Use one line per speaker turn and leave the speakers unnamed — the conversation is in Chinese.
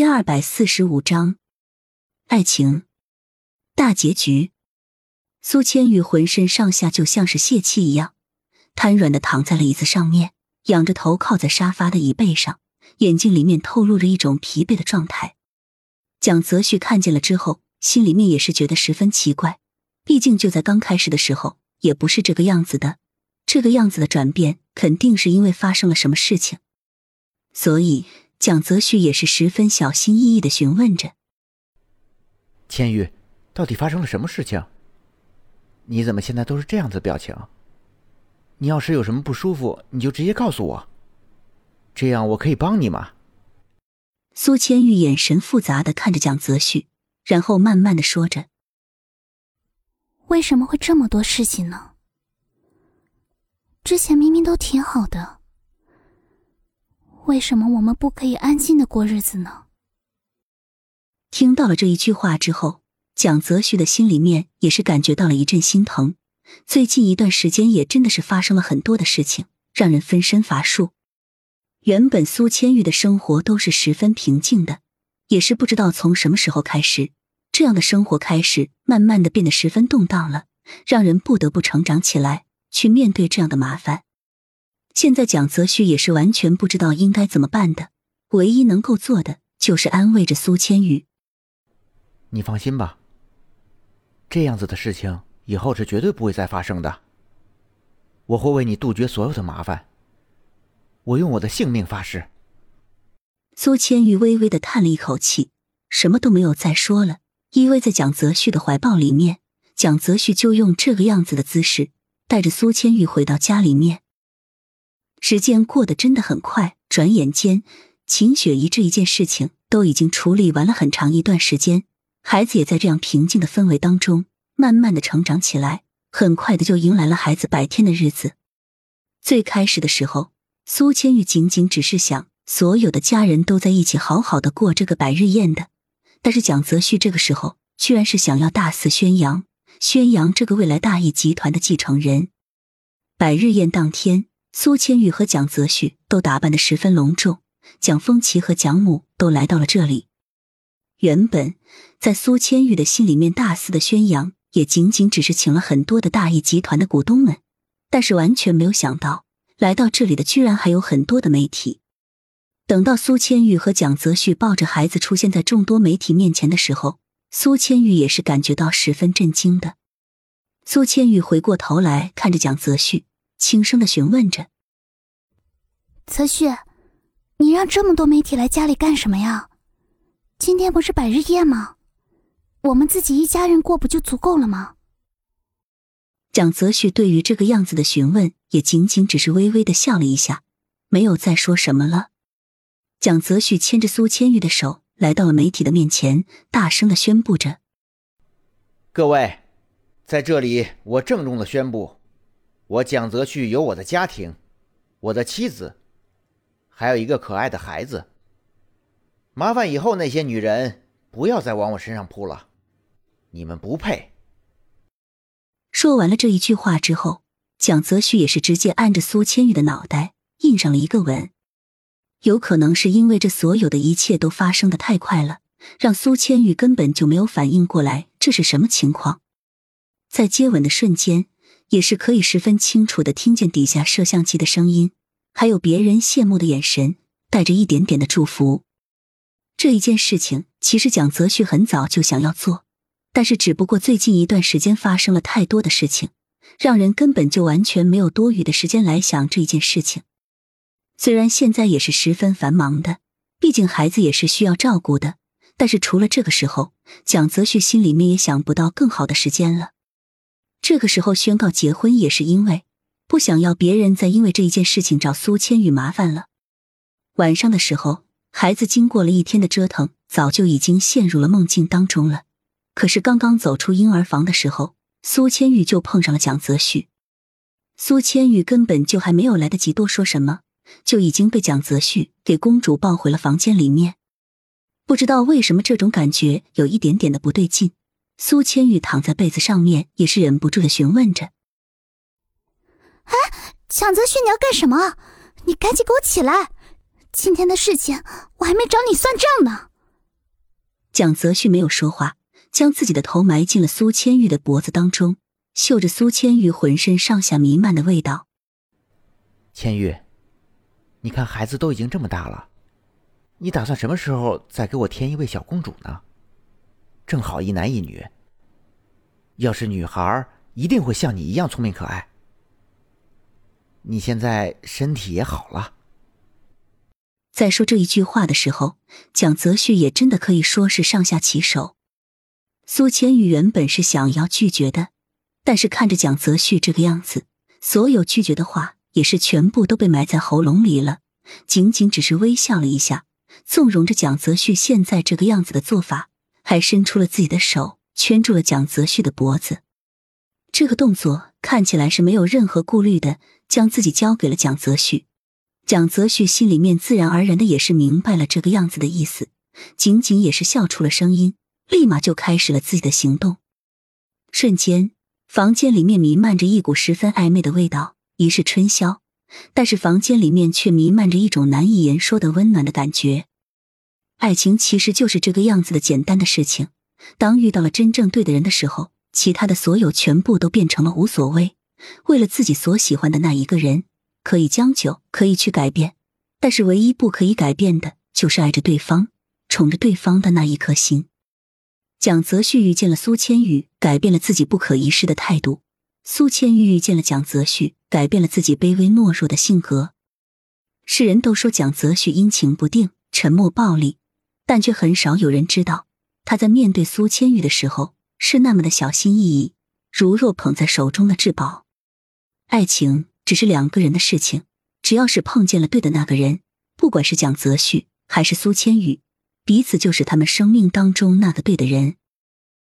第二百四十五章，爱情大结局。苏千玉浑身上下就像是泄气一样，瘫软的躺在了椅子上面，仰着头靠在沙发的椅背上，眼睛里面透露着一种疲惫的状态。蒋泽旭看见了之后，心里面也是觉得十分奇怪，毕竟就在刚开始的时候也不是这个样子的，这个样子的转变肯定是因为发生了什么事情，所以。蒋泽旭也是十分小心翼翼的询问着：“
千玉，到底发生了什么事情？你怎么现在都是这样子表情？你要是有什么不舒服，你就直接告诉我，这样我可以帮你嘛？”
苏千玉眼神复杂的看着蒋泽旭，然后慢慢的说着：“
为什么会这么多事情呢？之前明明都挺好的。”为什么我们不可以安静的过日子呢？
听到了这一句话之后，蒋泽旭的心里面也是感觉到了一阵心疼。最近一段时间也真的是发生了很多的事情，让人分身乏术。原本苏千玉的生活都是十分平静的，也是不知道从什么时候开始，这样的生活开始慢慢的变得十分动荡了，让人不得不成长起来，去面对这样的麻烦。现在蒋泽旭也是完全不知道应该怎么办的，唯一能够做的就是安慰着苏千羽。
你放心吧，这样子的事情以后是绝对不会再发生的。我会为你杜绝所有的麻烦，我用我的性命发誓。
苏千羽微微的叹了一口气，什么都没有再说了，依偎在蒋泽旭的怀抱里面。蒋泽旭就用这个样子的姿势，带着苏千玉回到家里面。时间过得真的很快，转眼间，秦雪怡这一件事情都已经处理完了很长一段时间，孩子也在这样平静的氛围当中慢慢的成长起来，很快的就迎来了孩子百天的日子。最开始的时候，苏千玉仅仅只是想所有的家人都在一起好好的过这个百日宴的，但是蒋泽旭这个时候居然是想要大肆宣扬，宣扬这个未来大义集团的继承人。百日宴当天。苏千玉和蒋泽旭都打扮的十分隆重，蒋风奇和蒋母都来到了这里。原本在苏千玉的心里面，大肆的宣扬也仅仅只是请了很多的大义集团的股东们，但是完全没有想到，来到这里的居然还有很多的媒体。等到苏千玉和蒋泽旭抱着孩子出现在众多媒体面前的时候，苏千玉也是感觉到十分震惊的。苏千玉回过头来看着蒋泽旭。轻声的询问着：“
泽旭，你让这么多媒体来家里干什么呀？今天不是百日宴吗？我们自己一家人过不就足够了吗？”
蒋泽旭对于这个样子的询问，也仅仅只是微微的笑了一下，没有再说什么了。蒋泽旭牵着苏千玉的手，来到了媒体的面前，大声的宣布着：“
各位，在这里，我郑重的宣布。”我蒋泽旭有我的家庭，我的妻子，还有一个可爱的孩子。麻烦以后那些女人不要再往我身上扑了，你们不配。
说完了这一句话之后，蒋泽旭也是直接按着苏千玉的脑袋印上了一个吻。有可能是因为这所有的一切都发生的太快了，让苏千玉根本就没有反应过来这是什么情况。在接吻的瞬间。也是可以十分清楚的听见底下摄像机的声音，还有别人羡慕的眼神，带着一点点的祝福。这一件事情，其实蒋泽旭很早就想要做，但是只不过最近一段时间发生了太多的事情，让人根本就完全没有多余的时间来想这一件事情。虽然现在也是十分繁忙的，毕竟孩子也是需要照顾的，但是除了这个时候，蒋泽旭心里面也想不到更好的时间了。这个时候宣告结婚，也是因为不想要别人再因为这一件事情找苏千羽麻烦了。晚上的时候，孩子经过了一天的折腾，早就已经陷入了梦境当中了。可是刚刚走出婴儿房的时候，苏千玉就碰上了蒋泽旭。苏千玉根本就还没有来得及多说什么，就已经被蒋泽旭给公主抱回了房间里面。不知道为什么，这种感觉有一点点的不对劲。苏千玉躺在被子上面，也是忍不住的询问着：“
哎，蒋泽旭，你要干什么？你赶紧给我起来！今天的事情我还没找你算账呢，
蒋泽旭没有说话，将自己的头埋进了苏千玉的脖子当中，嗅着苏千玉浑身上下弥漫的味道。
千玉，你看孩子都已经这么大了，你打算什么时候再给我添一位小公主呢？正好一男一女。要是女孩，一定会像你一样聪明可爱。你现在身体也好了。
在说这一句话的时候，蒋泽旭也真的可以说是上下其手。苏千玉原本是想要拒绝的，但是看着蒋泽旭这个样子，所有拒绝的话也是全部都被埋在喉咙里了。仅仅只是微笑了一下，纵容着蒋泽旭现在这个样子的做法，还伸出了自己的手，圈住了蒋泽旭的脖子。这个动作看起来是没有任何顾虑的，将自己交给了蒋泽旭。蒋泽旭心里面自然而然的也是明白了这个样子的意思，仅仅也是笑出了声音，立马就开始了自己的行动。瞬间，房间里面弥漫着一股十分暧昧的味道，已是春宵，但是房间里面却弥漫着一种难以言说的温暖的感觉。爱情其实就是这个样子的简单的事情，当遇到了真正对的人的时候。其他的所有全部都变成了无所谓。为了自己所喜欢的那一个人，可以将就，可以去改变，但是唯一不可以改变的就是爱着对方、宠着对方的那一颗心。蒋泽旭遇见了苏千玉，改变了自己不可一世的态度；苏千玉遇见了蒋泽旭，改变了自己卑微懦弱的性格。世人都说蒋泽旭阴晴不定、沉默暴力，但却很少有人知道他在面对苏千玉的时候。是那么的小心翼翼，如若捧在手中的至宝。爱情只是两个人的事情，只要是碰见了对的那个人，不管是蒋泽旭还是苏千玉，彼此就是他们生命当中那个对的人。